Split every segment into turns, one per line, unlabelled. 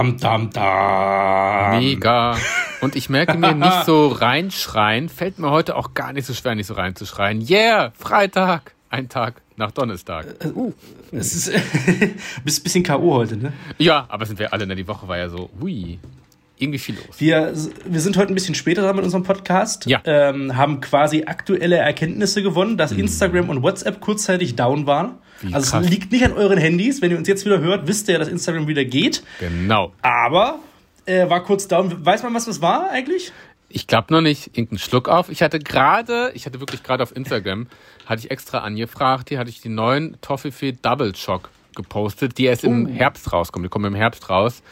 Dam, dam, dam.
Mega. Und ich merke mir nicht so reinschreien, fällt mir heute auch gar nicht so schwer, nicht so reinzuschreien. Yeah, Freitag, ein Tag nach Donnerstag.
Uh. Es ist bist ein bisschen K.O. heute, ne?
Ja, aber sind wir alle, ne? Die Woche war ja so, hui, irgendwie viel los.
Wir, wir sind heute ein bisschen später dran mit unserem Podcast.
Ja.
Ähm, haben quasi aktuelle Erkenntnisse gewonnen, dass
Mhm.
Instagram und WhatsApp kurzzeitig down waren.
Wie
also
krass.
es liegt nicht an euren Handys. Wenn ihr uns jetzt wieder hört, wisst ihr ja, dass Instagram wieder geht.
Genau.
Aber äh, war kurz down. Weiß man, was das war eigentlich?
Ich glaube noch nicht, irgendeinen Schluck auf. Ich hatte gerade, ich hatte wirklich gerade auf Instagram, hatte ich extra angefragt, hier hatte ich die neuen Toffifee Double Shock gepostet, die erst im Herbst rauskommen. Die kommen im Herbst raus.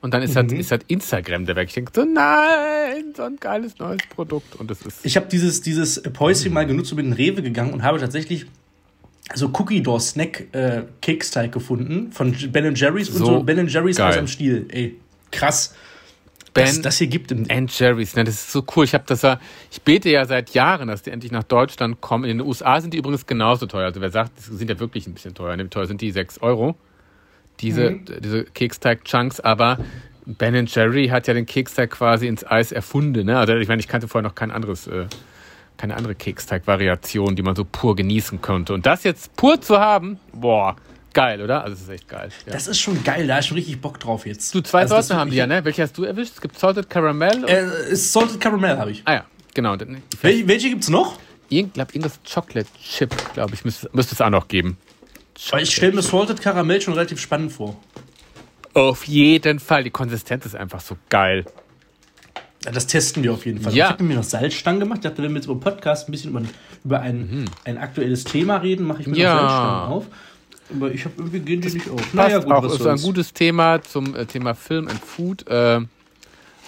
Und dann ist, halt, ist halt Instagram der weg. Ich denke so, nein, so ein geiles neues Produkt. Und das ist.
Ich habe dieses, dieses Päuschen mal genutzt und bin in den Rewe gegangen und habe tatsächlich so Cookie Door Snack äh, Keksteig gefunden von Ben Jerry's und
So
so Ben Jerry's
geil.
aus am Stiel. Ey, krass.
Ben
dass das hier gibt im
and Jerry's, ne, das ist so cool. Ich habe das ja, ich bete ja seit Jahren, dass die endlich nach Deutschland kommen. In den USA sind die übrigens genauso teuer. Also wer sagt, die sind ja wirklich ein bisschen teuer. Ne? Teuer sind die? 6 Euro. Diese, diese Keksteig-Chunks, aber Ben Jerry hat ja den Keksteig quasi ins Eis erfunden. Ne? Also ich meine, ich kannte vorher noch kein anderes, äh, keine andere Keksteig-Variation, die man so pur genießen könnte. Und das jetzt pur zu haben, boah, geil, oder? Also es ist echt geil. Ja.
Das ist schon geil, da ist schon richtig Bock drauf jetzt.
Du, zwei
Also
Sorten haben die ja, ne? Welche hast du erwischt? Es gibt Salted Caramel.
Äh, Salted Caramel habe ich.
ah ja, genau.
Welche gibt's noch?
Ich glaube, irgendwas Chocolate Chip, glaube ich, müsste, müsste es auch noch geben.
Weil ich stelle mir Salted Caramel schon relativ spannend vor.
Auf jeden Fall. Die Konsistenz ist einfach so geil.
Ja, Das testen wir auf jeden Fall.
Ja.
Ich habe mir noch Salzstangen gemacht. Ich dachte, wenn wir jetzt über Podcast ein bisschen über, über ein, ein aktuelles Thema reden, mache ich mir
Mhm. Ja.
noch Salzstangen auf. Aber ich habe irgendwie gehen die nicht auf.
Passt auch,
was
ist ein gutes Thema zum äh, Thema Film and Food. Äh,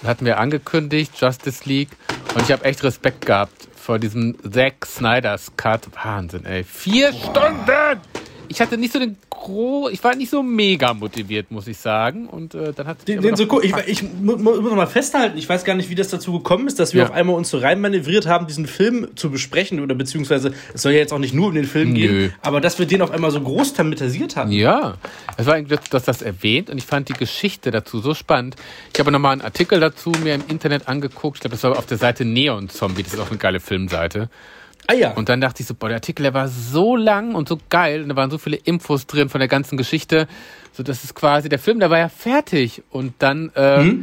hatten wir angekündigt, Justice League. Und ich habe echt Respekt gehabt vor diesem Zack Snyder's Cut. Wahnsinn, ey. Vier Stunden! Ich hatte nicht so den gro ich war nicht so mega motiviert, muss ich sagen. Und äh, dann hat
Den, den so cool. Ich, ich mu- mu- muss noch mal festhalten, ich weiß gar nicht, wie das dazu gekommen ist, dass wir
Ja.
auf einmal uns so reinmanövriert haben, diesen Film zu besprechen oder beziehungsweise es soll ja jetzt auch nicht nur um den Film
Nö.
gehen, aber dass wir den auf einmal so groß thematisiert haben.
Ja, es war eigentlich, dass das erwähnt und ich fand die Geschichte dazu so spannend. Ich habe nochmal einen Artikel dazu mir im Internet angeguckt. Ich glaube, das war auf der Seite Neon Zombie. Das ist auch eine geile Filmseite.
Ah ja.
Und dann dachte ich so, boah, der Artikel, der war so lang und so geil. Und da waren so viele Infos drin von der ganzen Geschichte. So, das ist quasi, der Film, der war ja fertig. Und dann äh,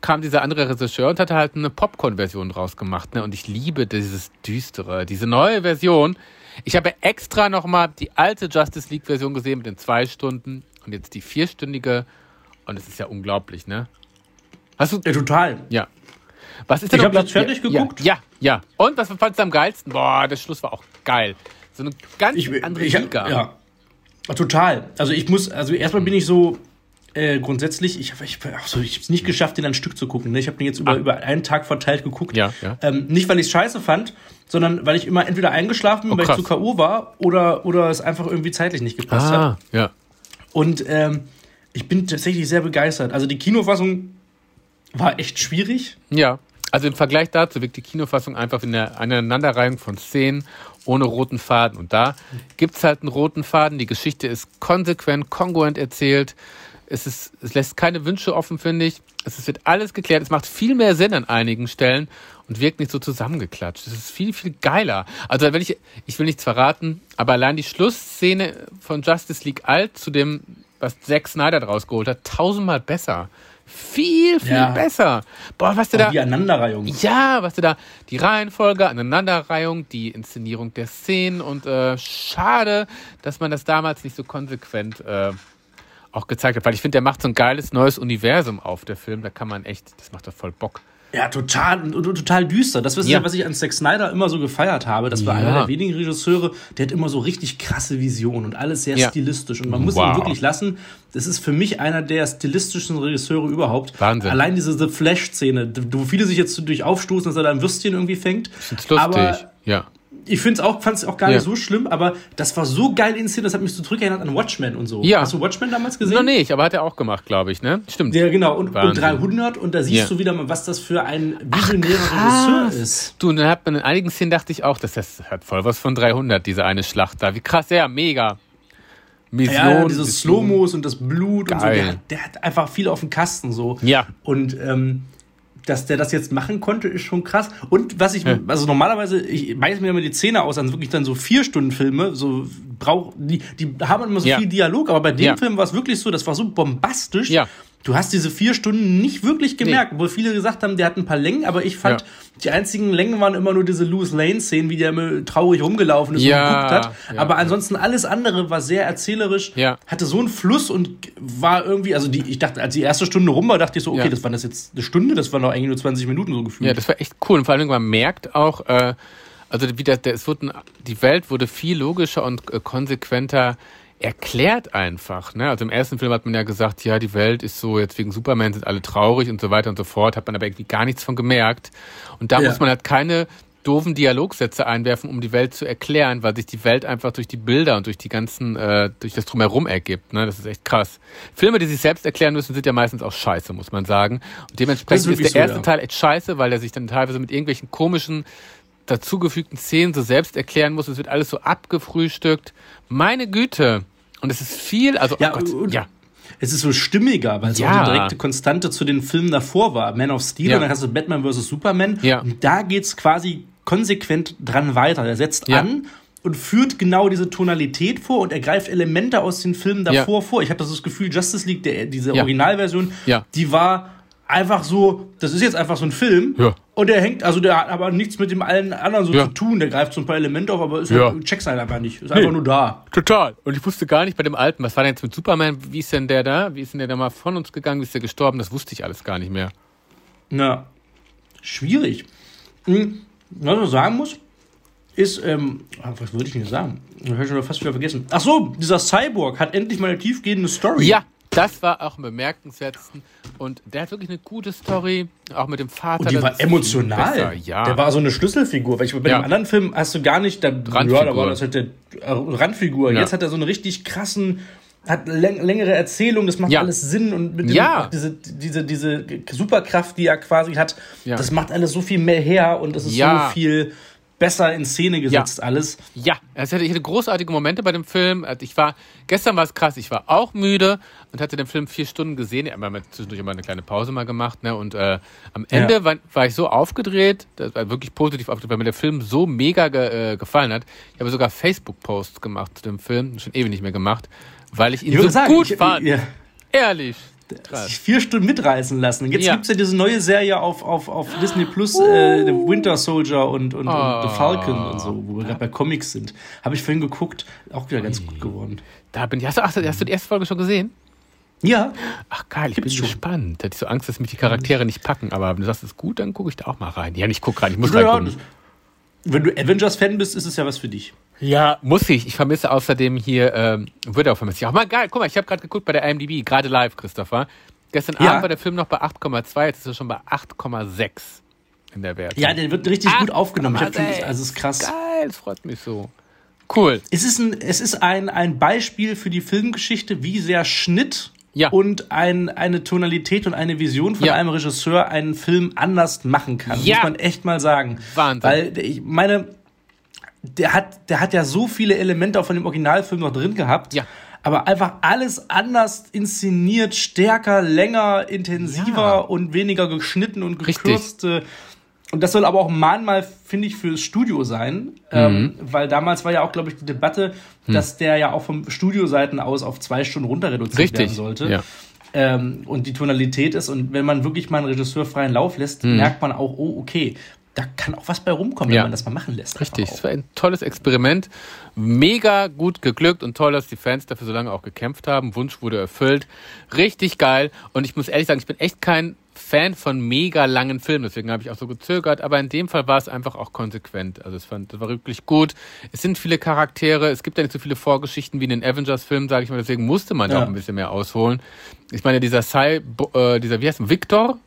kam dieser andere Regisseur und hatte halt eine Popcorn-Version draus gemacht. Ne? Und ich liebe dieses Düstere, diese neue Version. Ich habe extra nochmal die alte Justice League-Version gesehen mit den zwei Stunden und jetzt die vierstündige. Und es ist ja unglaublich, ne? Hast du,
ja, total.
ja. Was ist denn
Ich hab
unglaublich-
das fertig
ja,
geguckt.
Ja, ja. Und was fandst du am geilsten? Boah, der Schluss war auch geil. So eine ganz
Ich,
andere
ich,
Liga.
Ja. Total. Also ich muss, also erstmal bin ich so äh, grundsätzlich, ich habe ich, ach so, ich habe es nicht geschafft, den ein Stück zu gucken. Ne? Ich habe den jetzt über,
Ah.
über einen Tag verteilt geguckt.
Ja, ja.
Ähm, nicht, weil ich es scheiße fand, sondern weil ich immer entweder eingeschlafen bin,
Oh,
weil ich zu K.O. war oder, oder es einfach irgendwie zeitlich nicht gepasst hat.
Ah, ja.
Und ähm, ich bin tatsächlich sehr begeistert. Also die Kinofassung war echt schwierig.
Ja. Also im Vergleich dazu wirkt die Kinofassung einfach in der Aneinanderreihung von Szenen ohne roten Faden. Und da gibt's halt einen roten Faden. Die Geschichte ist konsequent, kongruent erzählt. Es, ist, es lässt keine Wünsche offen, finde ich. Es wird alles geklärt. Es macht viel mehr Sinn an einigen Stellen und wirkt nicht so zusammengeklatscht. Es ist viel, viel geiler. Also wenn ich, ich will nichts verraten, aber allein die Schlussszene von Justice League Alt zu dem, was Zack Snyder draus geholt hat, tausendmal besser. Viel, viel
Ja.
besser. Boah, was du da.
die Aneinanderreihung.
Ja, was du da, die Reihenfolge, Aneinanderreihung, die Inszenierung der Szenen und äh, schade, dass man das damals nicht so konsequent äh, auch gezeigt hat, weil ich finde, der macht so ein geiles neues Universum auf, der Film, da kann man echt, das macht doch voll Bock.
Ja, total, total düster. Das ist
Ja.
ja, was ich an Zack Snyder immer so gefeiert habe. Das war
Ja.
einer der wenigen Regisseure, der hat immer so richtig krasse Visionen und alles sehr
Ja.
stilistisch. Und man muss
Wow.
ihn wirklich lassen. Das ist für mich einer der stilistischsten Regisseure überhaupt.
Wahnsinn.
Allein diese The Flash-Szene, wo viele sich jetzt durch aufstoßen, dass er da ein Würstchen irgendwie fängt.
Ich find's lustig.
Aber
ja.
Ich finde es auch, fand's auch gar
Ja.
nicht so schlimm, aber das war so geil inszeniert, das hat mich so zurückerinnert an Watchmen und so.
Ja.
Hast du Watchmen damals gesehen?
Noch nicht, aber hat er auch gemacht, glaube ich, ne? Stimmt.
Ja, genau. Und, und
Wahnsinn.
300 und da siehst
Ja.
du wieder mal, was das für ein visionärer Regisseur ist.
Du, und dann hat man in einigen Szenen dachte ich auch, das, das hat voll was von 300, diese eine Schlacht da. Wie krass, ja, mega. Mission.
Ja, diese
Mission.
Slow-Mos und das Blut und so.
Geil.
Der, der hat einfach viel auf dem Kasten so.
Ja.
Und ähm, dass der das jetzt machen konnte, ist schon krass. Und was ich,
Ja.
also normalerweise, ich beiß mir immer die Zähne aus, an wirklich dann so vier Stunden Filme, so brauch, die, die haben immer so
Ja.
viel Dialog, aber bei dem
Ja.
Film war es wirklich so, das war so bombastisch.
Ja.
Du hast diese vier Stunden nicht wirklich gemerkt, obwohl viele gesagt haben, der hat ein paar Längen, aber ich fand,
Ja.
die einzigen Längen waren immer nur diese Louis Lane-Szenen, wie der immer traurig rumgelaufen ist
Ja,
und geguckt hat.
ja,
aber ansonsten alles andere war sehr erzählerisch,
Ja.
hatte so einen Fluss und war irgendwie, also die, ich dachte, als die erste Stunde rum war, dachte ich so, okay, das war das jetzt eine Stunde, das waren doch eigentlich nur 20 Minuten so gefühlt.
Ja, das war echt cool. Und vor allem, man merkt auch, äh, also wie das, der, es wurde, ein- die Welt wurde viel logischer und äh, konsequenter erklärt einfach. Ne? Also im ersten Film hat man ja gesagt, ja, die Welt ist so, jetzt wegen Superman sind alle traurig und so weiter und so fort, hat man aber irgendwie gar nichts von gemerkt. Und da
Ja.
muss man halt keine doofen Dialogsätze einwerfen, um die Welt zu erklären, weil sich die Welt einfach durch die Bilder und durch die ganzen, äh, durch das Drumherum ergibt. Ne? Das ist echt krass. Filme, die sich selbst erklären müssen, sind ja meistens auch scheiße, muss man sagen. Und dementsprechend ist,
ist
der
so,
erste
ja.
Teil echt scheiße, weil er sich dann teilweise mit irgendwelchen komischen dazugefügten Szenen so selbst erklären muss. Es wird alles so abgefrühstückt. Meine Güte. Und es ist viel, also,
Ja,
oh Gott, ja.
Es ist so stimmiger, weil es
Ja.
auch eine direkte Konstante zu den Filmen davor war. Man of Steel
Ja.
und dann hast du Batman vs. Superman.
Ja.
Und da geht's quasi konsequent dran weiter. Der setzt
Ja.
an und führt genau diese Tonalität vor und er greift Elemente aus den Filmen davor vor. Ich habe das Gefühl, Justice League, der, diese. Originalversion, die war einfach so, das ist jetzt einfach so ein Film.
Ja.
Und der hängt, also der hat aber nichts mit dem allen anderen so
Ja.
zu tun. Der greift so ein paar Elemente auf, aber ist
Ja.
halt, checkst halt einfach nicht. Ist einfach nur da.
Total. Und ich wusste gar nicht bei dem Alten, was war denn jetzt mit Superman? Wie ist denn der da? Wie ist denn der da mal von uns gegangen? Wie ist der gestorben? Das wusste ich alles gar nicht mehr.
Na, schwierig. Hm, was man sagen muss, ist, ähm, ah, was wollte ich denn sagen? Das habe ich schon fast wieder vergessen. Ach so, dieser Cyborg hat endlich mal eine tiefgehende Story.
Ja, das war auch am bemerkenswertesten. Und der hat wirklich eine gute Story, auch mit dem Vater.
Und die war emotional.
besser, Ja.
Der war so eine Schlüsselfigur. Weil ich, bei
Ja.
dem anderen Film hast du gar nicht, da, ja, da
Randfigur.
war das halt der äh, Randfigur.
Ja.
Jetzt hat er so eine richtig krassen, hat läng längere Erzählung, das macht
Ja.
alles Sinn und mit dem,
Ja.
diese, diese, diese Superkraft, die er quasi hat,
Ja.
das macht alles so viel mehr her und es ist so viel besser in Szene gesetzt alles.
Ja, es hatte, ich hatte großartige Momente bei dem Film. Also Ich war, gestern war es krass, ich war auch müde und hatte den Film vier Stunden gesehen. Ich habe zwischendurch immer eine kleine Pause mal gemacht. Ne? Und äh, am Ende
Ja.
war, war ich so aufgedreht, das war wirklich positiv aufgedreht, weil mir der Film so mega ge, äh, gefallen hat. Ich habe sogar Facebook-Posts gemacht zu dem Film, schon ewig nicht mehr gemacht, weil ich ihn
Ich
so
sagen,
gut
ich,
fand.
Ja,
Ehrlich.
Sich vier Stunden mitreißen lassen. Jetzt
Ja.
gibt's ja diese neue Serie auf, auf, auf Disney Plus, äh, The Winter Soldier und, und, und
Oh.
The Falcon und so, wo wir gerade bei Comics sind. Habe ich vorhin geguckt, auch wieder ganz gut geworden.
Da bin ich. Hast du, ach, hast du die erste Folge schon gesehen?
Ja,
Ach geil, ich
Gibt's
bin
schon.
gespannt. Hatte ich so Angst, dass mich die Charaktere nicht packen. Aber wenn du sagst, es ist gut, dann gucke ich da auch mal rein. Ja, ich gucke rein, ich muss
ja,
reingucken.
wenn du Avengers-Fan bist, ist es ja was für dich.
Ja, muss ich. Ich vermisse außerdem hier, ähm, würde auch vermisse ich auch mal geil. Guck mal, ich habe gerade geguckt bei der IMDb, gerade live, Christopher. Gestern
Ja.
Abend war der Film noch bei 8,2, jetzt ist er schon bei 8,6 in der Wertung.
Ja, der wird richtig
Ah,
gut aufgenommen. Ich hab
ey,
also es ist krass.
Geil, es freut mich so. Cool.
Es ist, ein, es ist ein, ein Beispiel für die Filmgeschichte, wie sehr Schnitt
Ja.
und ein, eine Tonalität und eine Vision von
Ja.
einem Regisseur einen Film anders machen kann.
Ja.
Muss man echt mal sagen.
Wahnsinn.
Weil ich meine, der hat, der hat ja so viele Elemente auch von dem Originalfilm noch drin gehabt.
Ja.
Aber einfach alles anders inszeniert, stärker, länger, intensiver
Ja.
und weniger geschnitten und
Richtig.
gekürzt. äh, Und das soll aber auch Mahnmal, finde ich, fürs Studio sein. Ähm,
Mhm.
weil damals war ja auch, glaube ich, die Debatte, dass der ja auch vom Studioseiten aus auf zwei Stunden runter reduziert werden
Richtig.
sollte.
Ja.
Ähm, und die Tonalität ist, und wenn man wirklich mal einen Regisseur freien Lauf lässt, merkt man auch, oh, okay, da kann auch was bei rumkommen.
Ja.
wenn man das mal machen lässt.
Richtig, es war ein tolles Experiment. Mega gut geglückt und toll, dass die Fans dafür so lange auch gekämpft haben. Wunsch wurde erfüllt. Richtig geil. Und ich muss ehrlich sagen, ich bin echt kein Fan von mega langen Filmen, deswegen habe ich auch so gezögert. Aber in dem Fall war es einfach auch konsequent. Also es fand, das war wirklich gut. Es sind viele Charaktere. Es gibt ja nicht so viele Vorgeschichten wie in den Avengers-Filmen, sage ich mal. Deswegen musste man da
Ja.
auch ein bisschen mehr ausholen. Ich meine, dieser Cy, äh, dieser wie heißt er, Victor,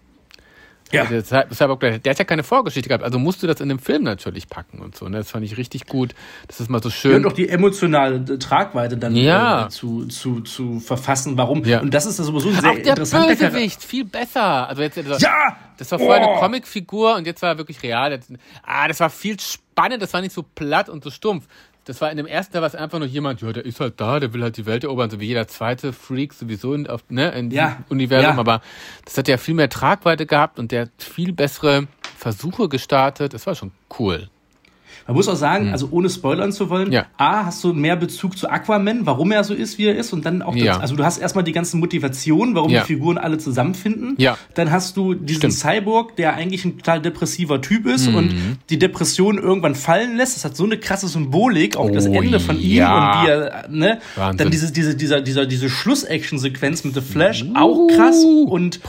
Ja.
der Cy- Cyborg, der, der hat ja keine Vorgeschichte gehabt, also musst du das in dem Film natürlich packen und so. Ne? Das fand ich richtig gut. Das ist mal so
Ja,
schön.
und auch die emotionale Tragweite dann
Ja.
äh, zu, zu, zu verfassen, warum.
Ja.
Und das ist sowieso ein sehr
Auch der
interessanter.
Bösewicht, viel besser. Also jetzt, also,
Ja!
Das war vorher
Oh!
eine Comicfigur und jetzt war er wirklich real. Jetzt- Ah, das war viel spannend, das war nicht so platt und so stumpf. Das war in dem ersten Teil war es einfach nur jemand, ja, der ist halt da, der will halt die Welt erobern, so wie jeder zweite Freak sowieso in, auf, ne, in
Ja.
diesem Universum.
Ja.
Aber das hat ja viel mehr Tragweite gehabt und der hat viel bessere Versuche gestartet. Das war schon cool.
Man muss auch sagen, also ohne spoilern zu wollen.
Ja.
A, hast du mehr Bezug zu Aquaman, warum er so ist, wie er ist, und dann auch,
Ja.
das, also du hast erstmal die ganzen Motivationen, warum
Ja.
die Figuren alle zusammenfinden.
Ja.
Dann hast du diesen
Stimmt.
Cyborg, der eigentlich ein total depressiver Typ ist
Mhm.
und die Depression irgendwann fallen lässt. Das hat so eine krasse Symbolik, auch das
Oh,
Ende von ihm und wie er, ne?
Wahnsinn.
Dann diese, diese, dieser, dieser, diese Schluss-Action-Sequenz mit The Flash, auch krass und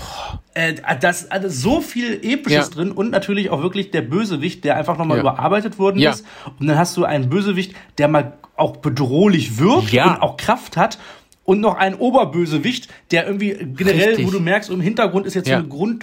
äh, das also so viel Episches drin und natürlich auch wirklich der Bösewicht, der einfach nochmal überarbeitet worden. Ist. Und dann hast du einen Bösewicht, der mal auch bedrohlich wirkt
Ja.
und auch Kraft hat. Und noch einen Oberbösewicht, der irgendwie generell,
Richtig.
wo du merkst, im Hintergrund ist jetzt
Ja.
so eine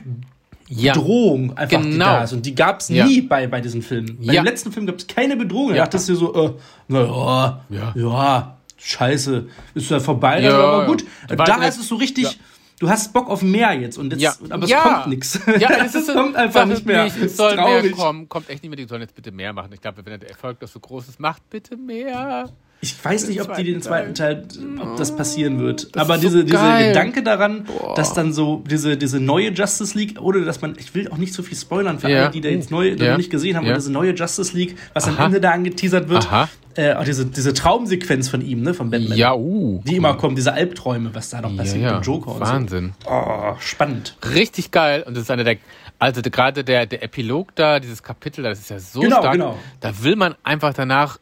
Ja.
Grunddrohung einfach, die
Genau.
da ist. Und die gab es
Ja.
nie bei, bei diesen Filmen. Bei
Ja.
dem letzten Film gab es keine Bedrohung. Da
Ja.
dachtest du so, äh, naja,
Ja.
ja. scheiße, ist ja vorbei,
Ja,
aber gut.
ja.
Da ist es so richtig,
Ja.
Du hast Bock auf mehr jetzt und jetzt,
Ja.
aber es
Ja.
kommt nichts.
Ja, es ist
kommt einfach nicht mehr.
Nicht,
Es
soll mehr kommen. Kommt echt nicht mehr. Die sollen jetzt bitte mehr machen. Ich glaube, wenn der Erfolg doch so groß ist, macht bitte mehr.
Ich weiß nicht, ob die den zweiten Teil, ob das passieren wird.
Das
Aber
ist so
diese, dieser. Gedanke daran,
Boah.
dass dann so diese, diese neue Justice League, oder dass man, ich will auch nicht so viel spoilern für
Ja.
alle, die da jetzt neu
Ja.
noch nicht gesehen haben,
Ja.
aber diese neue Justice League, was am
Aha.
Ende da angeteasert wird,
Aha.
Äh, auch diese, diese Traumsequenz von ihm, ne, von Batman.
Ja, uh.
Die immer kommen, diese Albträume, was da noch passiert
ja.
mit Joker und
Wahnsinn.
so. Oh, spannend.
Richtig geil. Und das ist einer der, also gerade der, der Epilog da, dieses Kapitel, das ist ja so
Genau,
stark.
genau.
Da will man einfach danach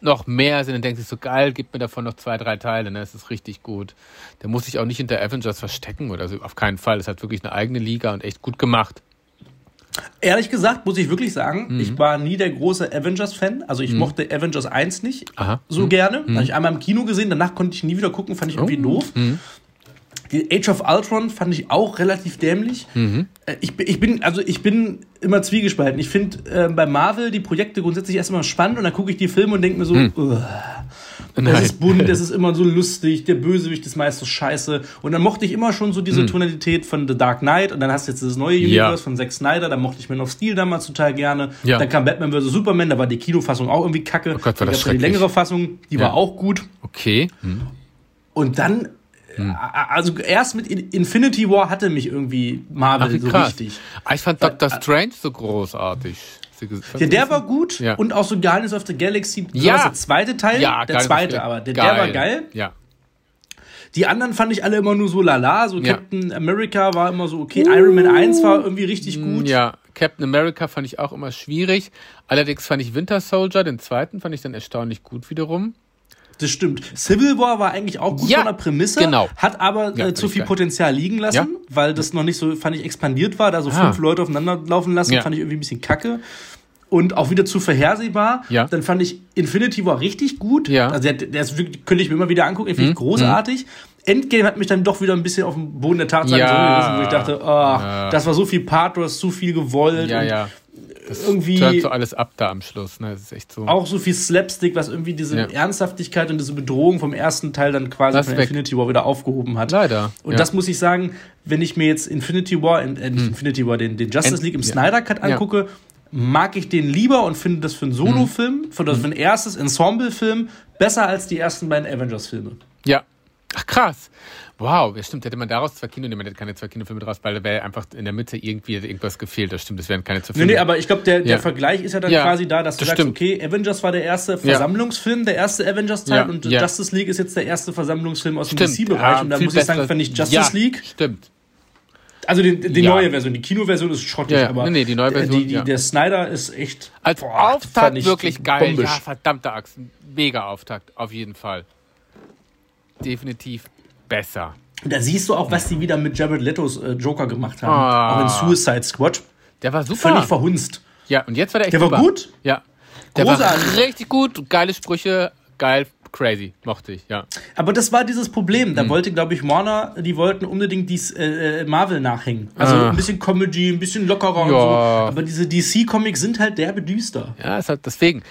noch mehr sehen und denkt sich so, geil, gib mir davon noch zwei, drei Teile, ne? Das ist richtig gut. Der muss sich auch nicht hinter Avengers verstecken oder so, auf keinen Fall. Das hat wirklich eine eigene Liga und echt gut gemacht.
Ehrlich gesagt, muss ich wirklich sagen,
Mhm.
ich war nie der große Avengers-Fan. Also ich mochte Avengers 1 nicht
Aha.
so
Mhm.
gerne. Habe ich einmal im Kino gesehen, danach konnte ich nie wieder gucken, fand ich irgendwie
Oh.
doof. Die Age of Ultron fand ich auch relativ dämlich.
Mhm.
Äh, Ich, bin- ich bin, also ich bin immer zwiegespalten. Ich finde äh, bei Marvel die Projekte grundsätzlich erstmal spannend und dann gucke ich die Filme und denke mir so,
Mhm.
"Ugh,
Nein.
es ist bunt, es ist immer so lustig, der Bösewicht ist meist so scheiße. Und dann mochte ich immer schon so diese Tonalität von The Dark Knight und dann hast du jetzt das neue
Mhm. Ja.
Universe von Zack Snyder, da mochte ich Man of Steel damals total gerne.
Ja.
Dann kam Batman vs. Superman, da war die Kinofassung auch irgendwie kacke.
Oh Gott, war das
noch die
schrecklich.
längere Fassung, die
Ja.
war auch gut.
Okay. Hm.
Und dann,
Hm.
äh, also erst mit In- Infinity War hatte mich irgendwie Marvel
Ach,
so richtig.
Ah, ich fand Doctor Strange so großartig. Sie ges-
Ja, der war gut
Ja.
und auch so Guardians of the Galaxy,
Ja.
der zweite Teil,
Ja,
der zweite, aber der, der war geil.
Ja.
Die anderen fand ich alle immer nur so lala, so
Ja.
Captain America war immer so okay, Iron Man 1 war irgendwie richtig gut.
Ja, Captain America fand ich auch immer schwierig. Allerdings fand ich Winter Soldier, den zweiten, fand ich dann erstaunlich gut wiederum.
Das stimmt. Civil War war eigentlich auch gut
Ja,
von der Prämisse,
genau.
hat aber
Ja,
äh, zu viel
geil.
Potenzial liegen lassen,
Ja.
weil das noch nicht so, fand ich, expandiert war, da so
Ah.
fünf Leute aufeinander laufen lassen, fand ich irgendwie ein bisschen kacke. Und auch wieder zu vorhersehbar.
Ja.
Dann fand ich Infinity War richtig gut.
Ja. Mhm.
Also der, der ist wirklich, könnte ich mir immer wieder angucken, den finde ich großartig. Endgame hat mich dann doch wieder ein bisschen auf den Boden der Tatsachen
Ja.
zurückgerissen, wo ich dachte, ach,
Ja.
das war so viel Pathos, zu viel gewollt.
Ja,
und
ja. Das
irgendwie-
turnt so alles ab da am Schluss. Ne? Das ist echt so.
auch so viel Slapstick, was irgendwie diese
Ja.
Ernsthaftigkeit und diese Bedrohung vom ersten Teil dann quasi
Das
von
weg.
Infinity War wieder aufgehoben hat.
Leider.
Und
ja.
das muss ich sagen, wenn ich mir jetzt Infinity War, äh, nicht Infinity War, den, den Justice League im. Snyder Cut angucke, mag ich den lieber und finde das für einen Solo-Film, für, das, für ein erstes Ensemble-Film, besser als die ersten beiden Avengers-Filme.
Ja. Ach krass. Wow, ja, stimmt. Hätte man daraus zwei Kino, nee, man hätte keine zwei Kinofilme draus, weil da wäre einfach in der Mitte irgendwie irgendwas gefehlt. Das stimmt, das wären keine zwei
Nee,
Filme.
nee, aber ich glaube, der, der
Ja.
Vergleich ist ja dann
Ja,
quasi da, dass du
das
sagst,
stimmt.
okay, Avengers war der erste Versammlungsfilm, der erste Avengers-Teil und. Justice League ist jetzt der erste Versammlungsfilm aus dem. DC-Bereich.
ja,
und da muss ich sagen, fand ich Justice
ja,
League
Stimmt.
Also die, die
Ja.
neue Version, die Kinoversion ist schrottig,
Ja,
aber
Nee, nee, die neue Version,
die, die,
ja.
der Snyder ist echt
Als
boah,
Auftakt
ich
wirklich geil.
bombisch.
Ja, verdammte Axt. Mega Auftakt, auf jeden Fall. Definitiv besser.
Da siehst du auch, was die wieder mit Jared Letos äh, Joker gemacht haben.
Ah.
Auch in Suicide Squad.
Der war super.
Völlig verhunzt.
ja, und jetzt war der echt
Der war
super.
gut?
Ja. Der
Großartig.
war richtig gut. Geile Sprüche. Geil, crazy. Mochte ich, ja.
Aber das war dieses Problem. Da wollte, glaube ich, Warner, die wollten unbedingt dies äh, äh, Marvel nachhängen. Also
Ah.
ein bisschen Comedy, ein bisschen lockerer und so.
Ja.
Aber diese DC-Comics sind halt derbe düster.
Ja, ist halt deswegen.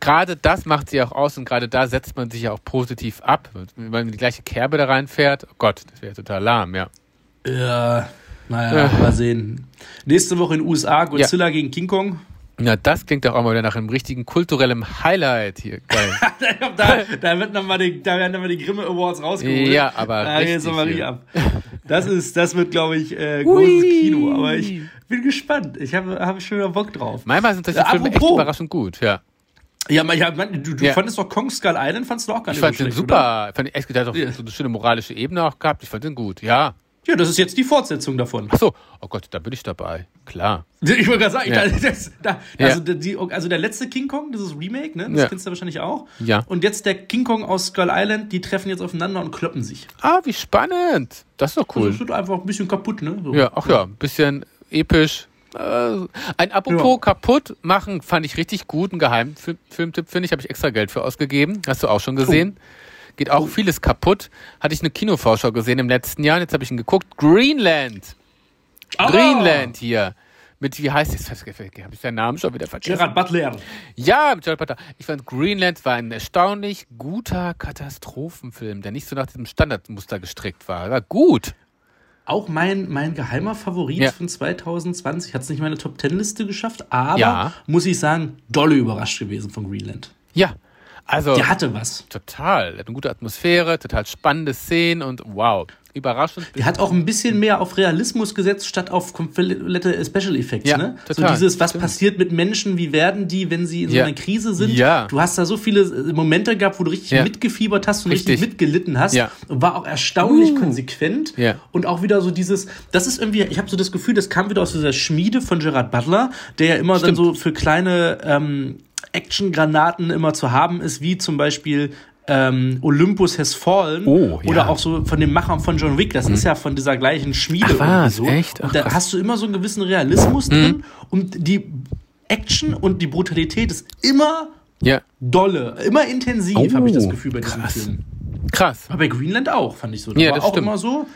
Gerade das macht sie auch aus und gerade da setzt man sich ja auch positiv ab. Wenn man die gleiche Kerbe da reinfährt, oh Gott, das wäre total lahm, ja.
Ja, naja, mal sehen. Nächste Woche in den USA Godzilla gegen King Kong.
Na, das klingt doch auch mal wieder nach einem richtigen kulturellen Highlight hier. Geil.
da, da, wird noch mal die, da werden nochmal die Grimme Awards rausgeholt.
Ja, aber
Da geht's
richtig
nochmal
hier.
ab. Das ist, das wird, glaube ich, äh, großes Kino. Aber ich bin gespannt. Ich habe hab schon wieder Bock drauf.
Manchmal sind solche
Ja,
Filme echt überraschend gut, ja.
Ja, aber ich hab, du, du
Ja.
fandest doch Kong Skull Island, fandest du auch gar
Ich
nicht
fand
so
den
schlecht, Oder?
super. Ich fand, echt, der hat auch
Ja.
so eine schöne moralische Ebene auch gehabt. Ich fand den gut, ja.
Ja, das ist jetzt die Fortsetzung davon.
Ach so, oh Gott, da bin ich dabei. Klar.
Ich wollte gerade sagen,
Ja.
da, das, da,
Ja.
also, die, also der letzte King Kong, dieses Remake, ne? Das
Ja.
kennst du wahrscheinlich auch.
Ja.
Und jetzt der King Kong aus Skull Island, die treffen jetzt aufeinander und kloppen sich.
Ah, wie spannend. Das ist doch
Also
cool.
es wird einfach ein bisschen kaputt, ne? So.
Ja, ach ja, ein bisschen episch. Äh, ein Apropos
Ja.
kaputt machen fand ich richtig gut. Ein Geheimfilmtipp finde ich, habe ich extra Geld für ausgegeben. Hast du auch schon gesehen? Geht auch vieles kaputt. Hatte ich eine Kinovorschau gesehen im letzten Jahr. und Jetzt habe ich ihn geguckt. Greenland.
Ah!
Greenland hier. Mit, wie heißt es? Habe ich seinen Namen schon wieder vergessen?
Gerard Butler.
Ja, mit Gerard Butler. Ich fand Greenland war ein erstaunlich guter Katastrophenfilm, der nicht so nach diesem Standardmuster gestrickt war. War gut.
Auch mein, mein geheimer Favorit
Ja.
von 2020. Hat es nicht in meine Top Ten Liste geschafft, aber
Ja.
muss ich sagen, dolle überrascht gewesen von Greenland.
Ja, also
Der hatte was.
total. Er hat eine gute Atmosphäre, total spannende Szenen und wow, überraschend.
Der hat auch ein bisschen mehr auf Realismus gesetzt, statt auf komplette Special Effects.
Ja,
ne?
total.
So dieses, was
Stimmt.
passiert mit Menschen, wie werden die, wenn sie in so
Ja.
einer Krise sind.
Ja.
Du hast da so viele äh, Momente gehabt, wo du richtig
Ja.
mitgefiebert hast und richtig,
Richtig.
mitgelitten hast.
Ja.
Und war auch erstaunlich konsequent.
Ja.
Und auch wieder so dieses, das ist irgendwie, ich habe so das Gefühl, das kam wieder aus dieser Schmiede von Gerard Butler, der ja immer dann
Stimmt.
so für kleine ähm, Action-Granaten immer zu haben ist, wie zum Beispiel ähm, Olympus Has Fallen
Oh,
oder
ja. Mhm.
auch so von dem Machern von John Wick, das ist ja von dieser gleichen Schmiede.
Ach, was?
irgendwie
Echt? Ach,
und da
krass. Mhm.
hast du immer so einen gewissen Realismus drin und die Action und die Brutalität ist immer
Ja,
dolle, immer intensiv,
Oh,
habe ich das Gefühl bei diesem
krass.
Film.
krass.
Aber bei Greenland auch, fand ich so. Da
Ja,
war
das
auch
stimmt.
immer so,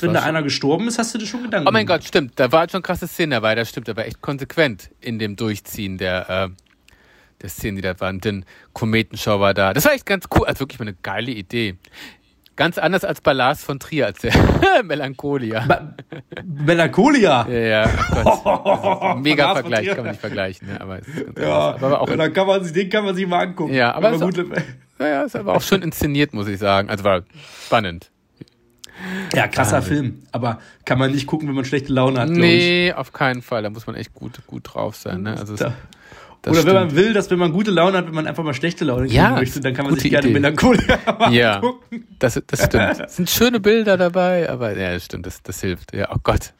wenn da einer gestorben ist, hast du dir schon Gedanken
Oh mein. Gott, stimmt. Da war schon krasse Szene dabei. Das stimmt. Er war echt konsequent in dem Durchziehen der, äh, der Szenen, die da waren. Den Kometenschau war da. Das war echt ganz cool. Also wirklich mal eine geile Idee. Ganz anders als bei Lars von Trier, als der Melancholia.
Ba- Melancholia.
Ja, ja, oh. Mega Vergleich, kann man nicht vergleichen. Ne? Aber,
Ja,
aber auch,
dann kann man sich, den kann man sich mal angucken.
Ja, aber es-
gut,
naja, ist aber auch schön inszeniert, muss ich sagen. Also war spannend.
ja, krasser Film. Aber kann man nicht gucken, wenn man schlechte Laune hat.
Nee, auf keinen Fall. Da muss man echt gut, gut drauf sein. Ne? Also
Da.
Das
Oder wenn
stimmt.
man will, dass wenn man gute Laune hat, wenn man einfach mal schlechte Laune kriegen
Ja,
möchte, dann kann man sich gerne
Idee.
Melancholia
Ja,
angucken.
das, das stimmt. Es sind schöne Bilder dabei, aber ja, das stimmt, das, das hilft. Ja, oh Gott.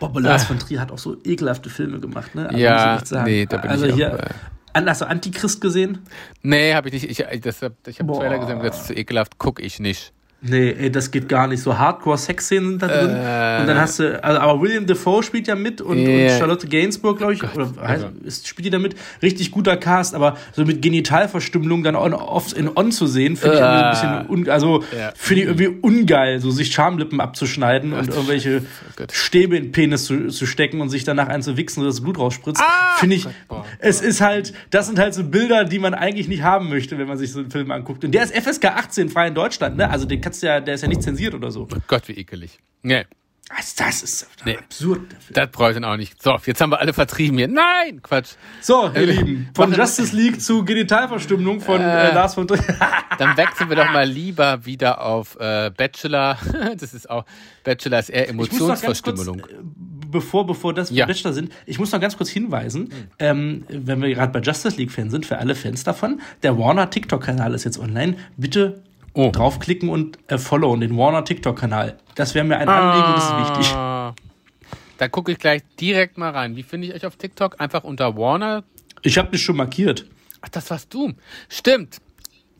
Bob Lars von Trier hat auch so ekelhafte Filme gemacht, ne? Also
Ja, nee, da bin
also
ich auch
hier,
bei.
An, hast du Antichrist gesehen?
Nee, habe ich nicht. Ich, ich, das ich habe
Boah.
Trailer gesehen und gesagt, das ist zu ekelhaft, gucke ich nicht.
Nee, ey, das geht gar nicht. So Hardcore-Sex-Szenen sind da drin.
Äh.
und dann hast du, also, aber William Defoe spielt ja mit und, und
Ja.
Charlotte Gainsbourg, glaube ich, oder heißt, spielt die da mit. Richtig guter Cast, aber so mit Genitalverstümmelung dann on, oft in On zu sehen, finde ich irgendwie so ein bisschen, un, also
Ja.
finde ich irgendwie ungeil, so sich Schamlippen abzuschneiden und irgendwelche
Gott.
Stäbe in den Penis zu, zu stecken und sich danach einzuwichsen, dass das Blut rausspritzt. finde ich,
Gott, boah.
es ist halt, das sind halt so Bilder, die man eigentlich nicht haben möchte, wenn man sich so einen Film anguckt. Und der ist FSK 18 frei in Deutschland, ne? Also den kannst du ja, der ist ja nicht zensiert oder so.
Oh Gott, wie ekelig. Nee,
Also das ist
Nee.
absurd. Film.
das brauche ich dann auch nicht. So, jetzt haben wir alle vertrieben hier. Nein, Quatsch.
So, ihr
Äh,
Lieben, von Justice League zu Genitalverstümmelung von äh,
Äh.
Lars von Trier.
Dann wechseln wir doch mal lieber wieder auf äh, Bachelor. Das ist auch, Bachelor ist eher Emotionsverstümmelung.
äh, bevor, bevor das
Ja.
Bachelor sind, ich muss noch ganz kurz hinweisen, ähm, wenn wir gerade bei Justice League Fans sind, für alle Fans davon, der Warner TikTok-Kanal ist jetzt online. Bitte
Oh.
draufklicken und äh, followen den Warner TikTok-Kanal. Das wäre mir ein Anliegen das ist wichtig.
Ah. Da gucke ich gleich direkt mal rein. Wie finde ich euch auf TikTok? Einfach unter Warner.
Ich habe dich schon markiert.
Ach, das warst du. Stimmt.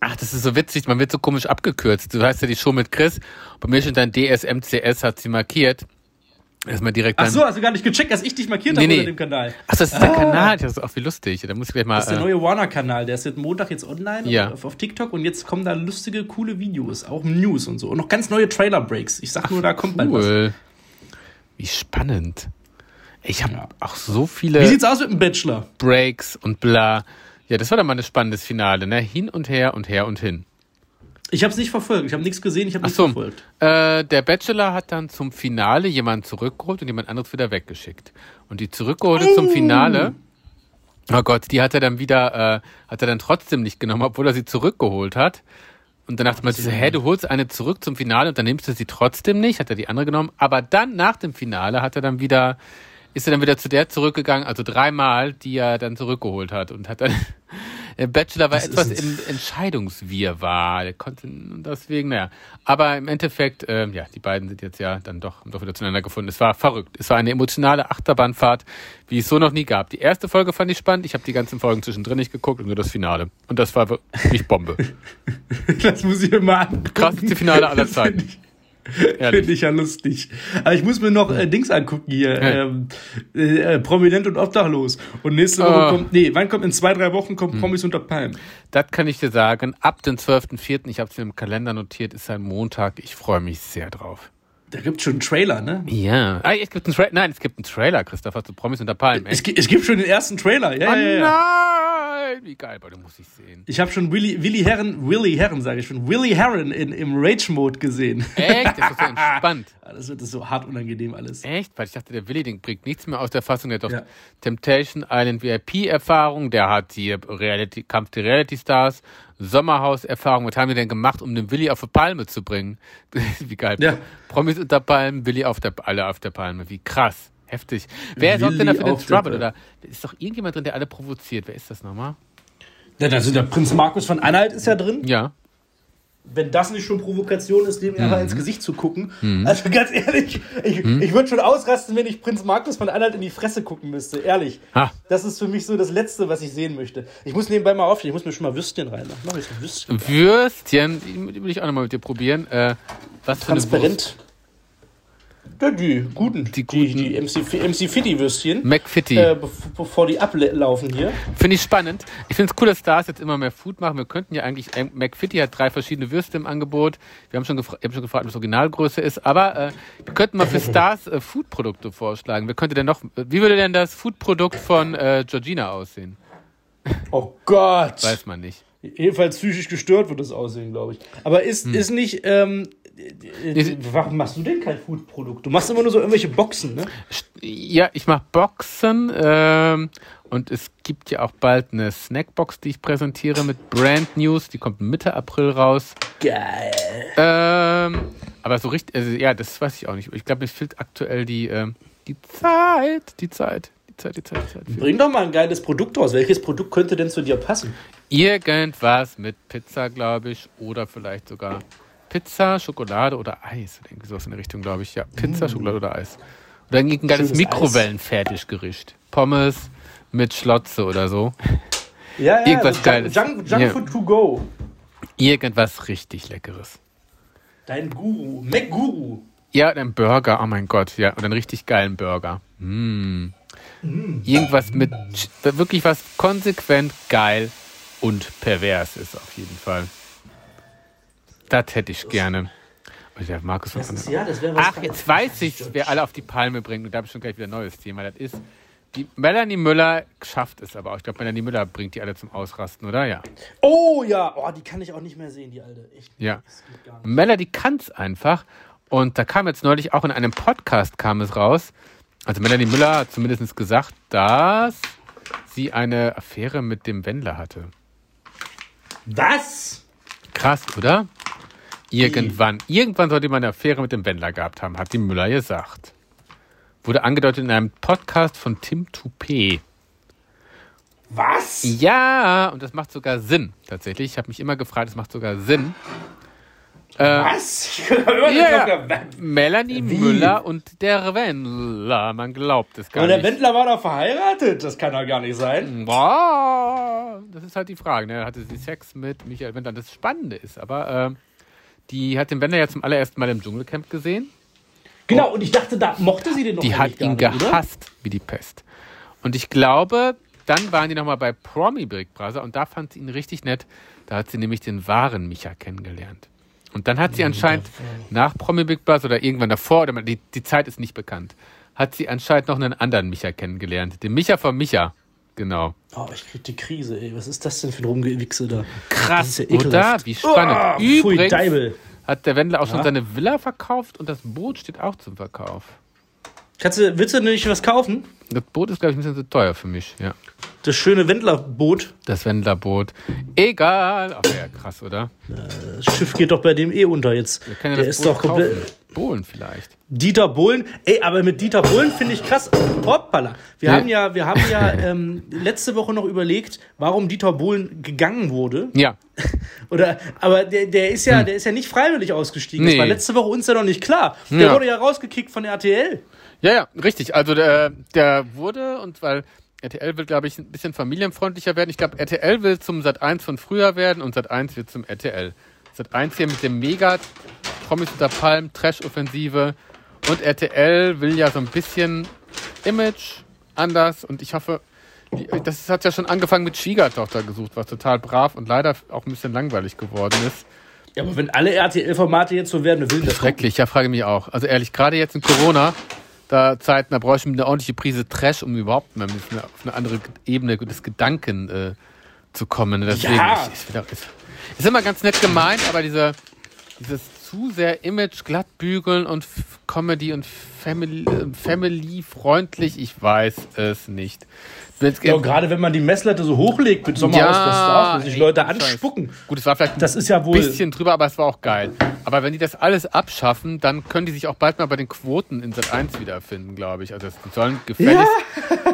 Ach, das ist so witzig. Man wird so komisch abgekürzt. Du hast ja die Show mit Chris. Bei mir steht dann DSMCS, hat sie markiert. Erstmal direkt
Ach so, hast du gar nicht gecheckt, dass ich dich markiert
Nee,
habe
nee.
unter dem Kanal.
Ach, das ist der Kanal. Das ist auch wie lustig. Da muss ich gleich mal.
Das ist der
äh,
neue Warner-Kanal, der ist jetzt Montag jetzt online
Ja.
auf, auf TikTok und jetzt kommen da lustige, coole Videos, auch News und so. Und noch ganz neue Trailer-Breaks. Ich sag nur, da kommt bald was.
cool. Wie spannend. Ich habe
Ja.
auch so
Wie
viele
sieht's aus mit dem Bachelor?
Breaks und bla. Ja, das war dann mal ein spannendes Finale, ne? Hin und her und her und hin.
Ich habe es nicht verfolgt. Ich habe nichts gesehen, ich habe
Ach
nichts
so.
verfolgt.
Äh, der Bachelor hat dann zum Finale jemanden zurückgeholt und jemand anderes wieder weggeschickt. Und die zurückgeholte zum Finale Oh Gott, die hat er dann wieder, äh, hat er dann trotzdem nicht genommen, obwohl er sie zurückgeholt hat. Und dann dachte man sich so, hä, du holst eine zurück zum Finale und dann nimmst du sie trotzdem nicht, hat er die andere genommen. Aber dann nach dem Finale hat er dann wieder, ist er dann wieder zu der zurückgegangen, also dreimal, die er dann zurückgeholt hat und hat dann, Bachelor war
Das
etwas im Entscheidungswirrwarr, der konnte deswegen, naja. Aber im Endeffekt, ähm, ja, die beiden sind jetzt ja dann doch, haben doch wieder zueinander gefunden. Es war verrückt. Es war eine emotionale Achterbahnfahrt, wie es so noch nie gab. Die erste Folge fand ich spannend. Ich habe die ganzen Folgen zwischendrin nicht geguckt und nur das Finale. Und das war wirklich Bombe.
Das muss ich mal angucken.
Krasseste Finale aller Zeiten.
Finde ich ja lustig. Aber ich muss mir noch äh, Dings angucken hier. Ähm, äh, Prominent und Obdachlos. Und nächste Woche
Ah.
kommt, nee, wann kommt, in zwei, drei Wochen
Hm.
kommt Promis unter Palmen.
Das kann ich dir sagen. Ab dem 12.04., ich habe es mir im Kalender notiert, ist ein Montag. Ich freue mich sehr drauf.
Da gibt schon einen Trailer, ne?
Ja. Ah, es gibt einen Tra Nein, es gibt einen Trailer, Christopher, zu Promis unter Palmen.
Es, es gibt schon den ersten Trailer. Ja,
oh
ja, ja.
nein! Wie geil, boah, du musst ich sehen.
Ich habe schon Willy, Willy Herren, Willy Herren, sage ich schon, Willy Herren in, im Rage-Mode gesehen.
Echt? Das ist so entspannt.
Das wird das so hart unangenehm alles.
Echt? Weil ich dachte, der Willi, den bringt nichts mehr aus der Fassung. Der hat doch
Ja.
Temptation Island VIP-Erfahrung, der hat die Reality, Kampf der Reality Stars, Sommerhaus-Erfahrung. Was haben die denn gemacht, um den Willi auf die Palme zu bringen? Wie geil.
Ja.
Promis unter Palmen, Willi auf der, alle auf der Palme. Wie krass. Heftig. Wer sorgt denn dafür den Trouble? Oder ist doch irgendjemand drin, der alle provoziert? Wer ist das nochmal?
Ja, da sind der Prinz Markus von Anhalt ist ja drin.
Ja.
Wenn das nicht schon Provokation ist, dem einfach ins Gesicht zu gucken.
Mhm.
Also ganz ehrlich, ich, ich würde schon ausrasten, wenn ich Prinz Markus von Anhalt in die Fresse gucken müsste. Ehrlich.
Ha.
Das ist für mich so das Letzte, was ich sehen möchte. Ich muss nebenbei mal aufstehen. Ich muss mir schon mal Würstchen reinmachen. Mach ich so Würstchen.
Würstchen, die will ich auch nochmal mit dir probieren. Äh, was für eine Wurst?
Ja, die guten.
Die
Die,
guten.
die, MC, Fi- MC Fitty-Würstchen.
McFitty.
Äh, bev- bevor die ablaufen hier.
Finde ich spannend. Ich finde es cool, dass Stars jetzt immer mehr Food machen. Wir könnten ja eigentlich, McFitty hat drei verschiedene Würste im Angebot. Wir haben schon, gefra ich hab schon gefragt, was Originalgröße ist. Aber äh, wir könnten mal für Stars äh, Foodprodukte vorschlagen. Wer könnte denn noch, wie würde denn das Foodprodukt von äh, Georgina aussehen?
Oh Gott.
Weiß man nicht.
Jedenfalls psychisch gestört wird das aussehen, glaube ich. Aber ist, ist nicht. Ähm, äh, warum machst du denn kein Food-Produkt? Du machst immer nur so irgendwelche Boxen, ne?
Ja, ich mache Boxen ähm, und es gibt ja auch bald eine Snackbox, die ich präsentiere mit Brand News. Die kommt Mitte April raus.
Geil.
Ähm, aber so richtig, also ja, das weiß ich auch nicht. Ich glaube, mir fehlt aktuell die, ähm, die Zeit, die Zeit, die Zeit, die Zeit, die Zeit.
Bring doch mal ein geiles Produkt raus. Welches Produkt könnte denn zu dir passen?
Irgendwas mit Pizza, glaube ich, oder vielleicht sogar Pizza, Schokolade oder Eis. Oder irgendwie sowas in der Richtung, glaube ich. Ja, Pizza, Schokolade oder Eis. Oder irgendein geiles Mikrowellenfertiggericht. Pommes mit Schlotze oder so.
Ja, ja,
Irgendwas
so
Geiles.
Junk, Junk
Ja.
Food to go.
Irgendwas richtig Leckeres.
Dein Guru. McGuru.
Ja, ein Burger, oh mein Gott, ja, und einen richtig geilen Burger. Mm. Irgendwas mit wirklich was konsequent geil und pervers ist auf jeden Fall. Das hätte ich gerne. Und der Markus
Das ist, ja, das was.
Ach, jetzt weiß ich, wer alle auf die Palme bringt. Und da habe ich schon gleich wieder ein neues Thema. Das ist, die Melanie Müller schafft es aber auch. Ich glaube, Melanie Müller bringt die alle zum Ausrasten, oder? Ja.
Oh ja, oh, die kann ich auch nicht mehr sehen, die alte. Echt.
Ja. Melody kann es einfach. Und da kam jetzt neulich auch in einem Podcast kam es raus. Also Melanie Müller hat zumindest gesagt, dass sie eine Affäre mit dem Wendler hatte.
Was?
Krass, oder? Irgendwann, irgendwann sollte man eine Affäre mit dem Wendler gehabt haben, hat die Müller gesagt. Wurde angedeutet in einem Podcast von Tim Toupé.
Was?
Ja, und das macht sogar Sinn, tatsächlich. Ich habe mich immer gefragt, es macht sogar Sinn. Äh,
Was? Immer
Ja, ja. Melanie
Wie?
Müller und der Wendler. Man glaubt es gar
Aber der
nicht.
Wendler war doch verheiratet. Das kann doch gar nicht sein.
Boah, das ist halt die Frage. Ne? Hatte sie Sex mit Michael Wendler? Das Spannende ist aber, ähm, die hat den Wendler ja zum allerersten Mal im Dschungelcamp gesehen.
Genau, und ich dachte, da mochte sie den doch
Die hat ihn
nicht, oder?
gehasst wie die Pest. Und ich glaube, dann waren die nochmal bei Promi Big Brother und da fand sie ihn richtig nett. Da hat sie nämlich den wahren Micha kennengelernt. Und dann hat sie anscheinend nach Promi Big Brother oder irgendwann davor, oder die, die Zeit ist nicht bekannt, hat sie anscheinend noch einen anderen Micha kennengelernt. Den Micha von Micha. Genau.
Oh, ich krieg die Krise, ey. Was ist das denn für ein Rumgewichse da?
Krass,
ja
oder? Wie spannend.
Oh, pfui,
Übrigens
Deibel.
hat der Wendler auch schon
Ja.
seine Villa verkauft und das Boot steht auch zum Verkauf.
Kannst du, willst du nicht was kaufen?
Das Boot ist, glaube ich, ein bisschen zu teuer für mich, ja.
Das schöne Wendlerboot.
Das Wendlerboot. Egal. Aber ja, krass, oder?
Das Schiff geht doch bei dem eh unter jetzt. Der
das
ist
Boot
doch komplett.
Bohlen vielleicht.
Dieter Bohlen, ey, aber mit Dieter Bohlen finde ich krass. Hoppala. Wir
Nee.
haben ja, wir haben ja ähm, letzte Woche noch überlegt, warum Dieter Bohlen gegangen wurde.
Ja.
Oder, aber der, der ist ja, der ist ja nicht freiwillig ausgestiegen. Das
Hm. Nee.
war letzte Woche uns ja noch nicht klar. Der
Ja.
wurde ja rausgekickt von RTL.
Ja, ja, richtig. Also der, der wurde, und weil RTL will, glaube ich, ein bisschen familienfreundlicher werden. Ich glaube, RTL will zum Sat 1 von früher werden und Sat 1 wird zum RTL. Sat 1 hier mit dem Mega Promis unter Palm, Trash-Offensive. Und RTL will ja so ein bisschen Image anders. Und ich hoffe, die, das hat ja schon angefangen mit Schwiegertochter gesucht, was total brav und leider auch ein bisschen langweilig geworden ist.
Ja, aber wenn alle RTL-Formate jetzt so werden, wer will das
Schrecklich, ja, frage mich auch. Also ehrlich, gerade jetzt in Corona, da Zeiten, da brauche ich eine ordentliche Prise Trash, um überhaupt mal auf eine, andere Ebene des Gedanken äh, zu kommen. Deswegen
Ja.
ich, wieder, ist, ist immer ganz nett gemeint, aber diese, dieses zu sehr Image glatt bügeln und Comedy und Family, äh, Family freundlich, ich weiß es nicht.
Ja, gerade wenn man die Messlatte so hochlegt mit Sommerhaus,
Ja,
das ist auch, dass sich Leute anspucken.
Gut, es war vielleicht ein
Das ist ja wohl.
bisschen drüber, aber es war auch geil. Aber wenn die das alles abschaffen, dann können die sich auch bald mal bei den Quoten in Sat 1 wiederfinden, glaube ich. Also die sollen gefälligst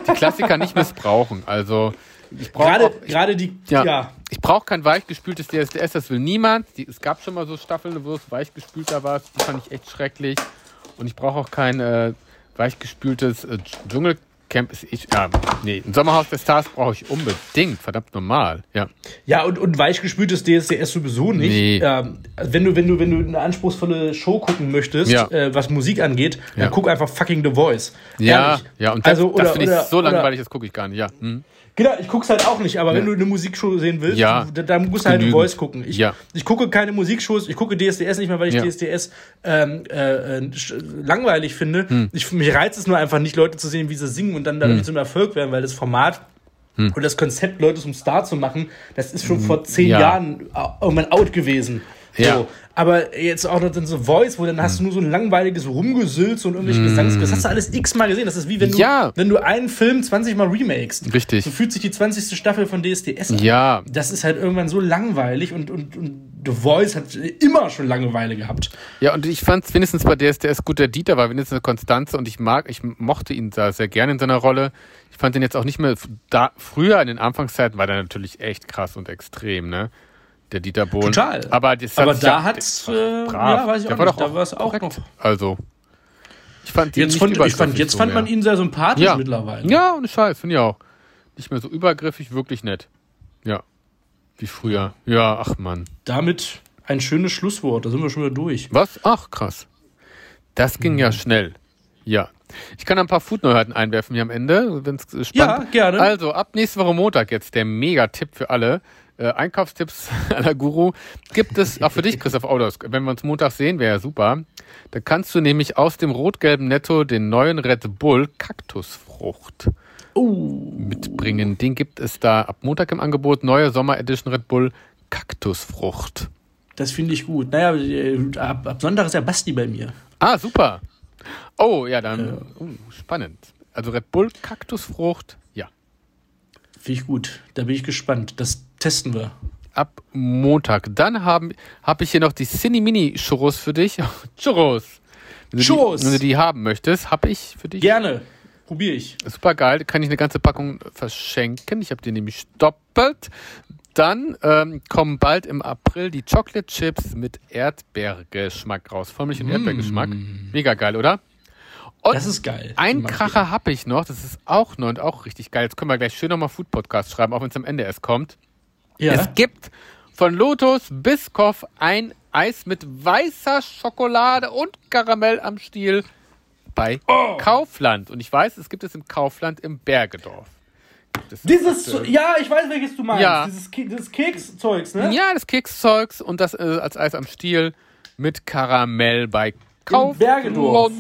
die Klassiker nicht missbrauchen. Also ich brauche
Gerade,
auch,
gerade die,
ja,
ja.
Ich brauche kein weichgespültes DSDS, das will niemand. Die, es gab schon mal so Staffeln, wo es weichgespülter war, die fand ich echt schrecklich. Und ich brauche auch kein äh, weichgespültes äh, Dschungelcamp. Ist ich, ja, nee, ein Sommerhaus der Stars brauche ich unbedingt, verdammt normal. Ja,
Ja, und, und weichgespültes DSDS sowieso nicht.
Nee.
Ähm, wenn, du, wenn, du, wenn du eine anspruchsvolle Show gucken möchtest,
Ja.
äh, was Musik angeht,
Ja.
dann guck einfach fucking The Voice.
ja,
Ehrlich.
ja. Und das,
also,
das finde ich so langweilig, das gucke ich gar nicht. Ja. Hm.
Genau, ich guck's halt auch nicht, aber wenn du eine Musikshow sehen willst,
Ja.
da, da musst du halt
Genügend.
Voice gucken. Ich,
Ja.
ich gucke keine Musikshows, ich gucke DSDS nicht mehr, weil ich
Ja.
DSDS ähm, äh, äh, langweilig finde.
Hm.
Ich, mich reizt es nur einfach nicht, Leute zu sehen, wie sie singen und dann dadurch zum Erfolg werden, weil das Format
Hm.
und das Konzept, Leute zum Star zu machen, das ist schon vor zehn
Ja.
Jahren au- irgendwann out gewesen.
Ja.
So. Aber jetzt auch noch dann so Voice, wo dann hast du nur so ein langweiliges Rumgesülz und irgendwelche Gesangs... Das hast du alles x-mal gesehen. Das ist wie wenn du,
Hm. Ja.
wenn du einen Film 20 Mal remakest.
Richtig.
So fühlt sich die 20. Staffel von DSDS an.
Ja,
Das ist halt irgendwann so langweilig und, und, und The Voice hat immer schon Langeweile gehabt.
ja, und ich fand es wenigstens bei DSDS gut, der Dieter war wenigstens eine Konstanze und ich mag, ich mochte ihn da sehr gerne in seiner Rolle. Ich fand ihn jetzt auch nicht mehr, da, früher in den Anfangszeiten war der natürlich echt krass und extrem, ne? Der Dieter Bohlen.
Total.
Aber, das
Aber da
ja-
hat's,
der
äh,
war brav.
ja, weiß ich
Der
auch
war
nicht.
doch
Da war's auch
korrekt.
noch.
Also, ich fand ihn
Jetzt, fand, ich fand, jetzt
so
fand man ihn sehr sympathisch
ja.
mittlerweile.
Ja, ohne Scheiß, finde ich auch. Nicht mehr so übergriffig, wirklich nett. Ja. Wie früher. Ja, ach Mann.
Damit ein schönes Schlusswort. Da sind wir schon wieder durch.
Was? Ach, krass. Das ging
Mhm.
ja schnell. Ja. Ich kann ein paar Food-Neuheiten einwerfen hier am Ende, wenn es spannend
Ja, gerne.
Also, ab nächste Woche Montag jetzt der Mega-Tipp für alle. Äh, Einkaufstipps la Guru gibt es auch für dich, Christoph Audos. Wenn wir uns Montag sehen, wäre ja super. Da kannst du nämlich aus dem rot-gelben Netto den neuen Red Bull Kaktusfrucht
Oh.
mitbringen. Den gibt es da ab Montag im Angebot. Neue Sommer-Edition Red Bull Kaktusfrucht.
Das finde ich gut. Naja, äh, ab, ab Sonntag ist ja Basti bei mir.
Ah, super. Oh, ja, dann uh, spannend. Also Red Bull, Kaktusfrucht, ja.
Finde ich gut. Da bin ich gespannt. Das testen wir.
Ab Montag. Dann habe hab ich hier noch die Cine Mini Churros für dich. Churros. Wenn
Churros.
Die, wenn du die haben möchtest, habe ich für dich.
Gerne. Probiere ich.
Super geil. Kann ich eine ganze Packung verschenken. Ich habe die nämlich doppelt. Dann ähm, kommen bald im April die Chocolate Chips mit Erdbeergeschmack raus. Vollmilch und Erdbeergeschmack. Mega geil, oder? Und
Das ist geil.
Ein Kracher habe ich noch, das ist auch neu und auch richtig geil. Jetzt können wir gleich schön nochmal Food Podcast schreiben, auch wenn es am Ende erst kommt.
Ja.
Es gibt von Lotus Biscoff ein Eis mit weißer Schokolade und Karamell am Stiel bei
Oh.
Kaufland. Und ich weiß, es gibt es im Kaufland im Bergedorf.
Dieses,
aktuell.
ja, ich weiß, welches du meinst.
Ja.
Dieses, Ke dieses Kekszeugs, ne?
Ja, das Kekszeugs und das äh, als Eis am Stiel mit Karamell bei Kaufland
Bergedorf.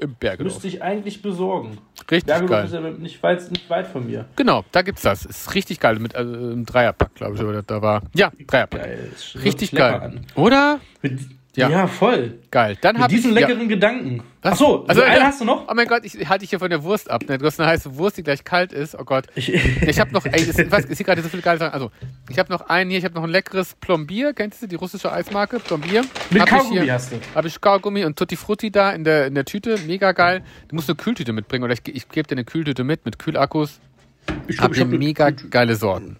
im Bergedorf.
Müsste ich eigentlich besorgen.
Richtig
Bergedorf
geil.
ist ja nicht weit, nicht weit von mir.
Genau, da gibt's das. Ist richtig geil mit äh, einem Dreierpack, glaube ich, oder da war. Ja, Dreierpack.
Geil.
Richtig geil.
An.
Oder?
Mit,
Ja,
Ja, voll.
geil. Dann
Mit
habe ich
diesen
ja,
leckeren Gedanken.
Was?
Achso,
Also,
also einen
äh,
hast du noch?
Oh mein Gott, ich halte dich hier von der Wurst ab. Ne? Du hast eine heiße Wurst, die gleich kalt ist. Oh Gott.
Ich,
Ich habe noch, ey, es, was, ich sehe gerade so viele geile Sachen. Also, ich habe noch einen hier, ich habe noch ein leckeres Plombier. Kennst du die russische Eismarke? Plombier.
mit
Hab ich
Kaugummi
hier-
hast du.
Habe ich Kaugummi und Tutti Frutti da in der, in der Tüte. Mega geil. Du musst eine Kühltüte mitbringen oder ich, ich gebe dir eine Kühltüte mit, mit Kühlakkus.
Ich
Hab hier mega geile Sorten.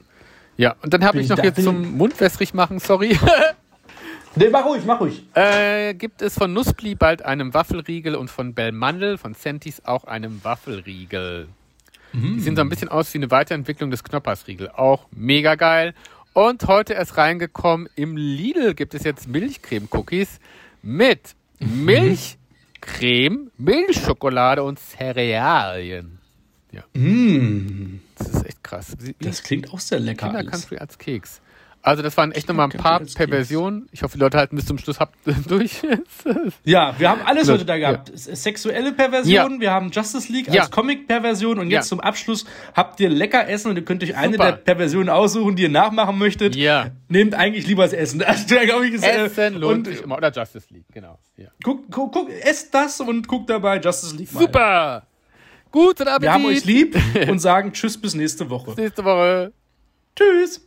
Ja, und dann habe ich noch
bin-
zum Mundwässrig machen, sorry.
Nee, mach ruhig, mach ruhig.
äh, gibt es von Nussbli bald einen Waffelriegel und von Belmandel, von Sentis auch einen Waffelriegel. Die sehen so ein bisschen aus wie eine Weiterentwicklung des Knoppersriegel. Auch mega geil. Und heute erst reingekommen, im Lidl gibt es jetzt Milchcreme-Cookies mit Milchcreme, Milchschokolade und Cerealien.
Mm,
Das ist echt krass.
Das klingt auch sehr lecker.
Kinder. Country als Keks. Also das waren echt nochmal ein paar. Perversionen. Ich hoffe, die Leute halten bis zum Schluss habt durch.
Ja, wir haben alles
Ja.
heute da gehabt. S- Sexuelle Perversion,
Ja.
wir haben Justice League
Ja.
als Comic-Perversion und jetzt
Ja.
zum Abschluss habt ihr lecker Essen und ihr könnt euch eine
Super.
der Perversionen aussuchen, die ihr nachmachen möchtet.
ja.
Nehmt eigentlich lieber das Essen. Also, da glaub ich, ist, äh,
Essen lohnt
und
sich immer. Oder Justice League, genau. Ja.
guckt, guck, guck, esst das und guckt dabei Justice League mal.
Super! Guten Appetit!
Wir haben euch lieb und sagen Tschüss bis nächste Woche.
Bis nächste Woche.
Tschüss.